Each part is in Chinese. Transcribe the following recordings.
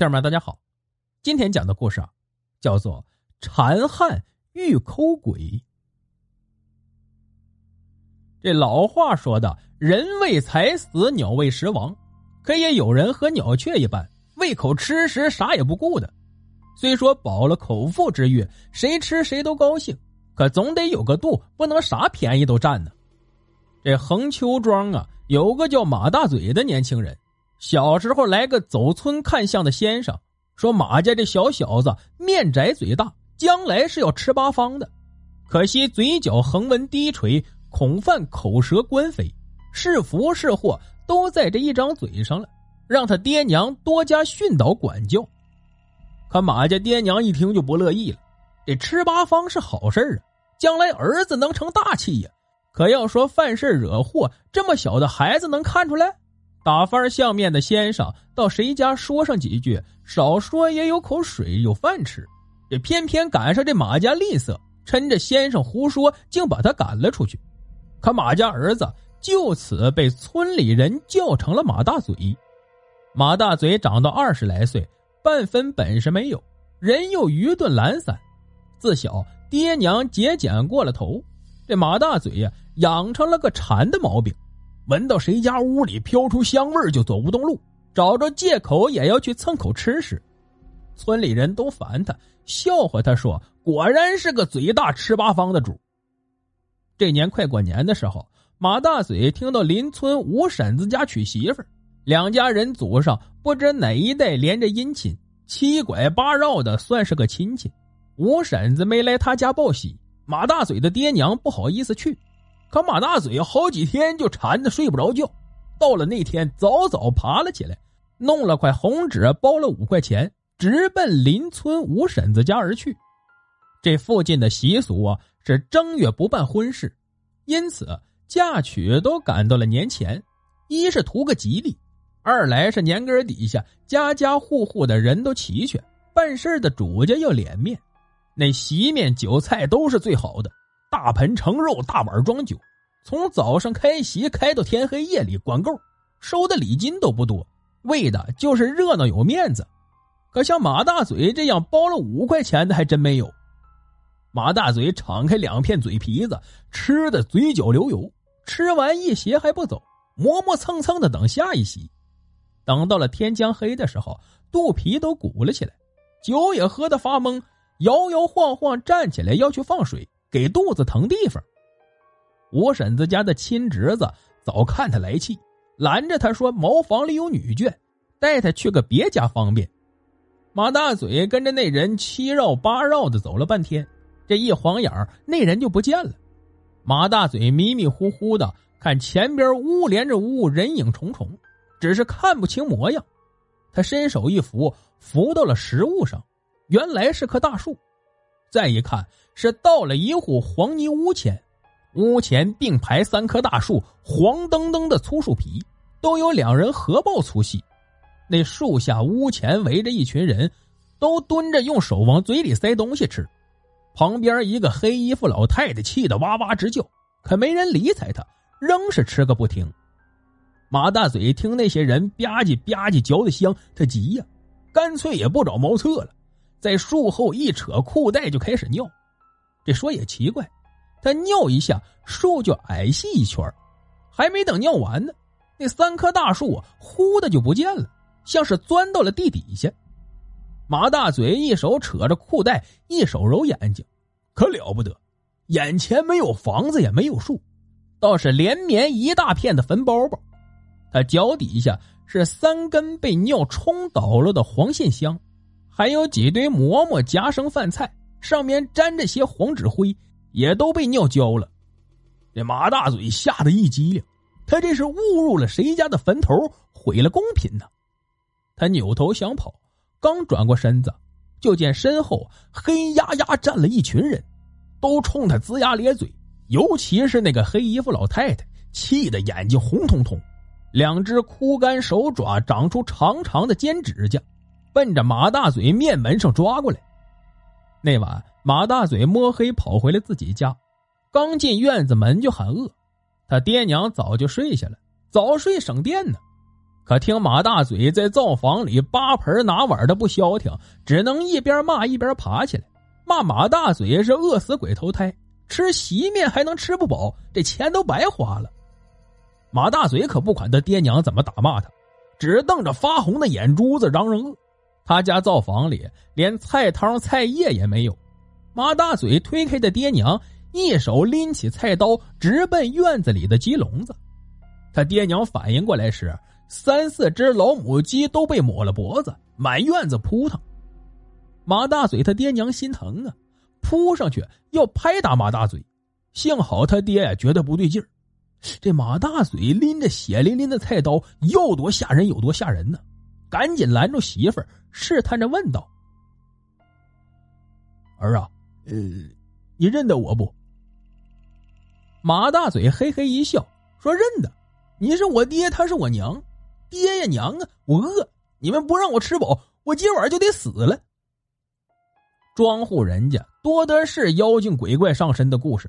弟儿们，大家好，今天讲的故事啊，叫做《馋汉遇抠鬼》。这老话说的“人为财死，鸟为食亡”，可也有人和鸟雀一般，胃口吃食，啥也不顾的。虽说饱了口腹之欲，谁吃谁都高兴，可总得有个度，不能啥便宜都占呢。这横秋庄啊，有个叫马大嘴的年轻人。小时候来个走村看相的先生，说马家这小小子面窄嘴大，将来是要吃八方的。可惜嘴角横纹低垂，恐犯口舌官非，是福是祸都在这一张嘴上了，让他爹娘多加训导管教。可马家爹娘一听就不乐意了，这吃八方是好事啊，将来儿子能成大器呀。可要说犯事惹祸，这么小的孩子能看出来？打翻相面的先生到谁家说上几句，少说也有口水有饭吃。这偏偏赶上这马家吝啬，趁着先生胡说，竟把他赶了出去。可马家儿子就此被村里人叫成了马大嘴。马大嘴长到二十来岁，半分本事没有，人又愚钝懒散。自小爹娘节俭过了头，这马大嘴呀，养成了个馋的毛病。闻到谁家屋里飘出香味就走不动路，找着借口也要去蹭口吃食。村里人都烦他，笑话他说：“果然是个嘴大吃八方的主。”这年快过年的时候，马大嘴听到邻村吴婶子家娶媳妇两家人祖上不知哪一代连着姻亲，七拐八绕的算是个亲戚。吴婶子没来他家报喜，马大嘴的爹娘不好意思去。可马大嘴好几天就馋得睡不着觉，到了那天早早爬了起来，弄了块红纸包了五块钱，直奔邻村吴婶子家而去。这附近的习俗啊是正月不办婚事，因此嫁娶都赶到了年前，一是图个吉利，二来是年根底下家家户户的人都齐全，办事的主家要脸面，那席面酒菜都是最好的。大盆盛肉，大碗装酒，从早上开席开到天黑夜里，管够，收的礼金都不多，为的就是热闹有面子。可像马大嘴这样包了五块钱的还真没有。马大嘴敞开两片嘴皮子，吃的嘴角流油，吃完一席还不走，磨磨蹭蹭的等下一席。等到了天将黑的时候，肚皮都鼓了起来，酒也喝得发懵，摇摇晃晃站起来要去放水。给肚子腾地方，吴婶子家的亲侄子早看他来气，拦着他说：“茅房里有女眷，带他去个别家方便。”马大嘴跟着那人七绕八绕的走了半天，这一晃眼那人就不见了。马大嘴迷迷糊糊的看前边屋连着屋，人影重重，只是看不清模样。他伸手一扶，扶到了石物上，原来是棵大树。再一看。是到了一户黄泥屋前，屋前并排三棵大树，黄澄澄的粗树皮，都有两人合抱粗细。那树下屋前围着一群人，都蹲着用手往嘴里塞东西吃。旁边一个黑衣服老太太气得哇哇直叫，可没人理睬她，仍是吃个不停。马大嘴听那些人吧唧吧唧嚼的香，他急呀，干脆也不找茅厕了，在树后一扯裤带就开始尿。这说也奇怪，他尿一下，树就矮细一圈还没等尿完呢，那三棵大树忽的就不见了，像是钻到了地底下。马大嘴一手扯着裤带，一手揉眼睛，可了不得，眼前没有房子，也没有树，倒是连绵一大片的坟包包。他脚底下是三根被尿冲倒了的黄线香，还有几堆馍馍夹生饭菜。上面沾着些黄纸灰，也都被尿焦了。这马大嘴吓得一激灵，他这是误入了谁家的坟头，毁了公品呢？他扭头想跑，刚转过身子，就见身后黑压压站了一群人，都冲他龇牙咧嘴，尤其是那个黑衣服老太太，气得眼睛红彤彤，两只枯干手爪长出长长的尖指甲，奔着马大嘴面门上抓过来。那晚，马大嘴摸黑跑回了自己家，刚进院子门就喊饿。他爹娘早就睡下了，早睡省电呢。可听马大嘴在灶房里扒盆拿碗的不消停，只能一边骂一边爬起来，骂马大嘴是饿死鬼投胎，吃席面还能吃不饱，这钱都白花了。马大嘴可不管他爹娘怎么打骂他，只瞪着发红的眼珠子嚷嚷饿。他家灶房里连菜汤菜叶也没有，马大嘴推开的爹娘，一手拎起菜刀直奔院子里的鸡笼子。他爹娘反应过来时。三四只老母鸡都被抹了脖子，满院子扑腾。马大嘴他爹娘心疼啊，扑上去要拍打马大嘴。幸好他爹呀觉得不对劲儿，这马大嘴拎着血淋淋的菜刀，要多吓人有多吓人呢！赶紧拦住媳妇儿，试探着问道：“儿啊，呃，你认得我不？”马大嘴嘿嘿一笑，说：“认得，你是我爹，他是我娘。”爹呀娘啊！我饿，你们不让我吃饱，我今晚就得死了。庄户人家多的是妖精鬼怪上身的故事。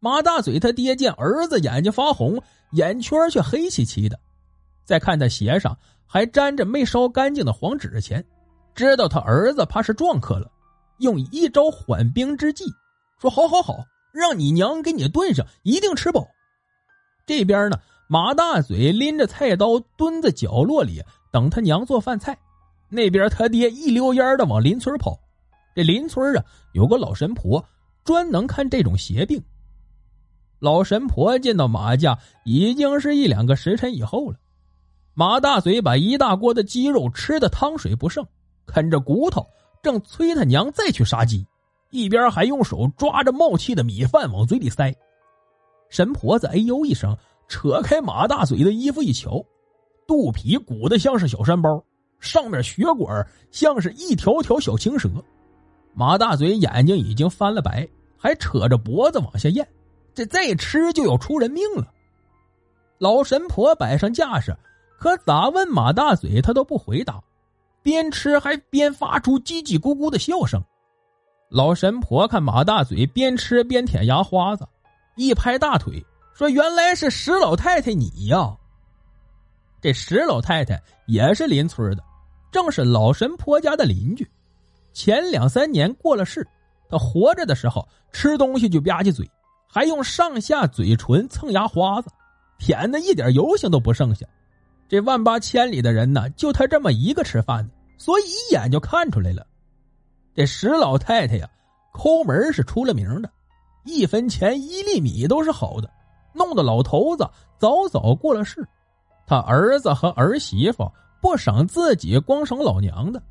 马大嘴他爹见儿子眼睛发红，眼圈却黑漆漆的，再看他鞋上还沾着没烧干净的黄纸钱，知道他儿子怕是撞客了，用一招缓兵之计，说：“好好好，让你娘给你炖上，一定吃饱。”这边呢。马大嘴拎着菜刀蹲在角落里等他娘做饭菜，那边他爹一溜烟的往邻村跑。这邻村啊，有个老神婆，专能看这种邪病。老神婆见到马家已经是一两个时辰以后了，马大嘴把一大锅的鸡肉吃的汤水不剩，啃着骨头，正催他娘再去杀鸡，一边还用手抓着冒气的米饭往嘴里塞。神婆子哎呦一声。扯开马大嘴的衣服一瞧，肚皮鼓得像是小山包，上面血管像是一条条小青蛇。马大嘴眼睛已经翻了白，还扯着脖子往下咽，这再吃就要出人命了。老神婆摆上架势，可咋问马大嘴他都不回答，边吃还边发出叽叽咕咕的笑声。老神婆看马大嘴边吃边舔牙花子，一拍大腿。说：“原来是石老太太你呀！这石老太太也是邻村的，正是老神婆家的邻居。前两三年过了世，她活着的时候吃东西就吧唧嘴，还用上下嘴唇蹭牙花子，舔的一点油性都不剩下。这万八千里的人呢，就他这么一个吃饭的，所以一眼就看出来了。这石老太太呀，抠门是出了名的，一分钱一粒米都是好的。”弄得老头子早早过了世，他儿子和儿媳妇不省自己，光省老娘的。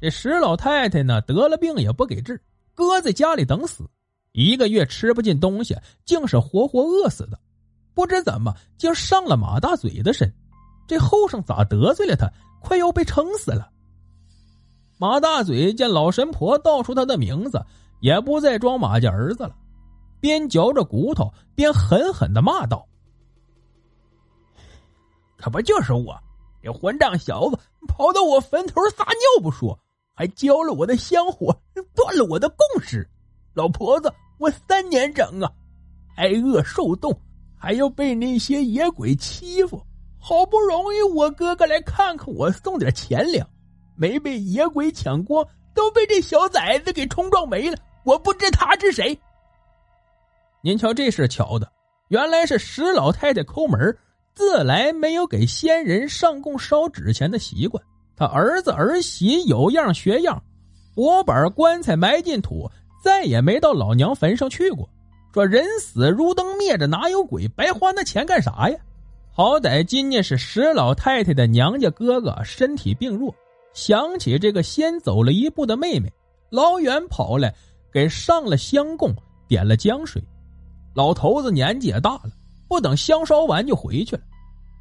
这石老太太呢，得了病也不给治，搁在家里等死，一个月吃不进东西，竟是活活饿死的。不知怎么竟上了马大嘴的身，这后生咋得罪了他，快要被撑死了。马大嘴见老神婆道出他的名字，也不再装马家儿子了。边嚼着骨头，边狠狠的骂道：“可不就是我，这混账小子跑到我坟头撒尿不说，还浇了我的香火，断了我的供食。老婆子，我三年整啊，挨饿受冻，还要被那些野鬼欺负。好不容易我哥哥来看看我，送点钱粮，没被野鬼抢光，都被这小崽子给冲撞没了。我不知他是谁。”您瞧，这事巧的，原来是石老太太抠门，自来没有给先人上供烧纸钱的习惯。他儿子儿媳有样学样，我把棺材埋进土，再也没到老娘坟上去过。说人死如灯灭着，哪有鬼？白花那钱干啥呀？好歹今年是石老太太的娘家哥哥身体病弱，想起这个先走了一步的妹妹，老远跑来给上了香供，点了江水。老头子年纪也大了，不等香烧完就回去了，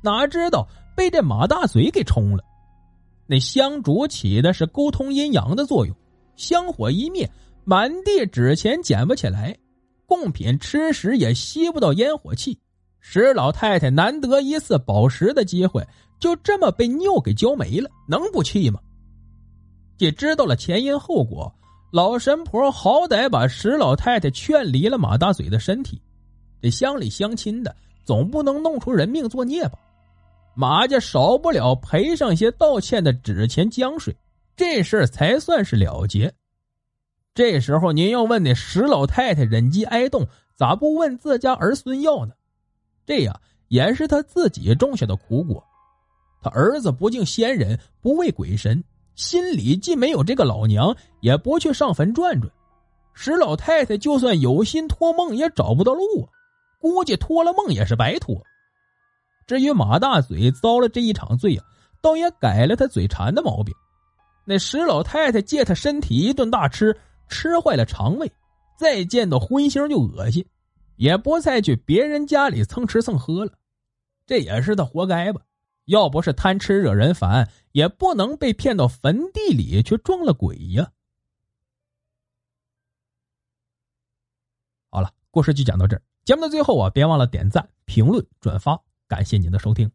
哪知道被这马大嘴给冲了。那香烛起的是沟通阴阳的作用，香火一灭，满地纸钱捡不起来，贡品吃食也吸不到烟火气。石老太太难得一次饱食的机会，就这么被尿给浇没了，能不气吗？也知道了前因后果，老神婆好歹把石老太太劝离了马大嘴的身体。这乡里乡亲的，总不能弄出人命作孽吧？马家少不了赔上些道歉的纸钱浆水，这事儿才算是了结。这时候您要问那石老太太忍饥挨冻，咋不问自家儿孙要呢？这呀也是他自己种下的苦果。他儿子不敬先人，不畏鬼神，心里既没有这个老娘，也不去上坟转转。石老太太就算有心托梦，也找不到路啊！估计托了梦也是白托。至于马大嘴遭了这一场罪啊，倒也改了他嘴馋的毛病。那石老太太借他身体一顿大吃，吃坏了肠胃，再见到荤腥就恶心，也不再去别人家里蹭吃蹭喝了。这也是他活该吧？要不是贪吃惹人烦，也不能被骗到坟地里去撞了鬼呀。好了，故事就讲到这儿。节目的最后啊，别忘了点赞、评论、转发，感谢您的收听。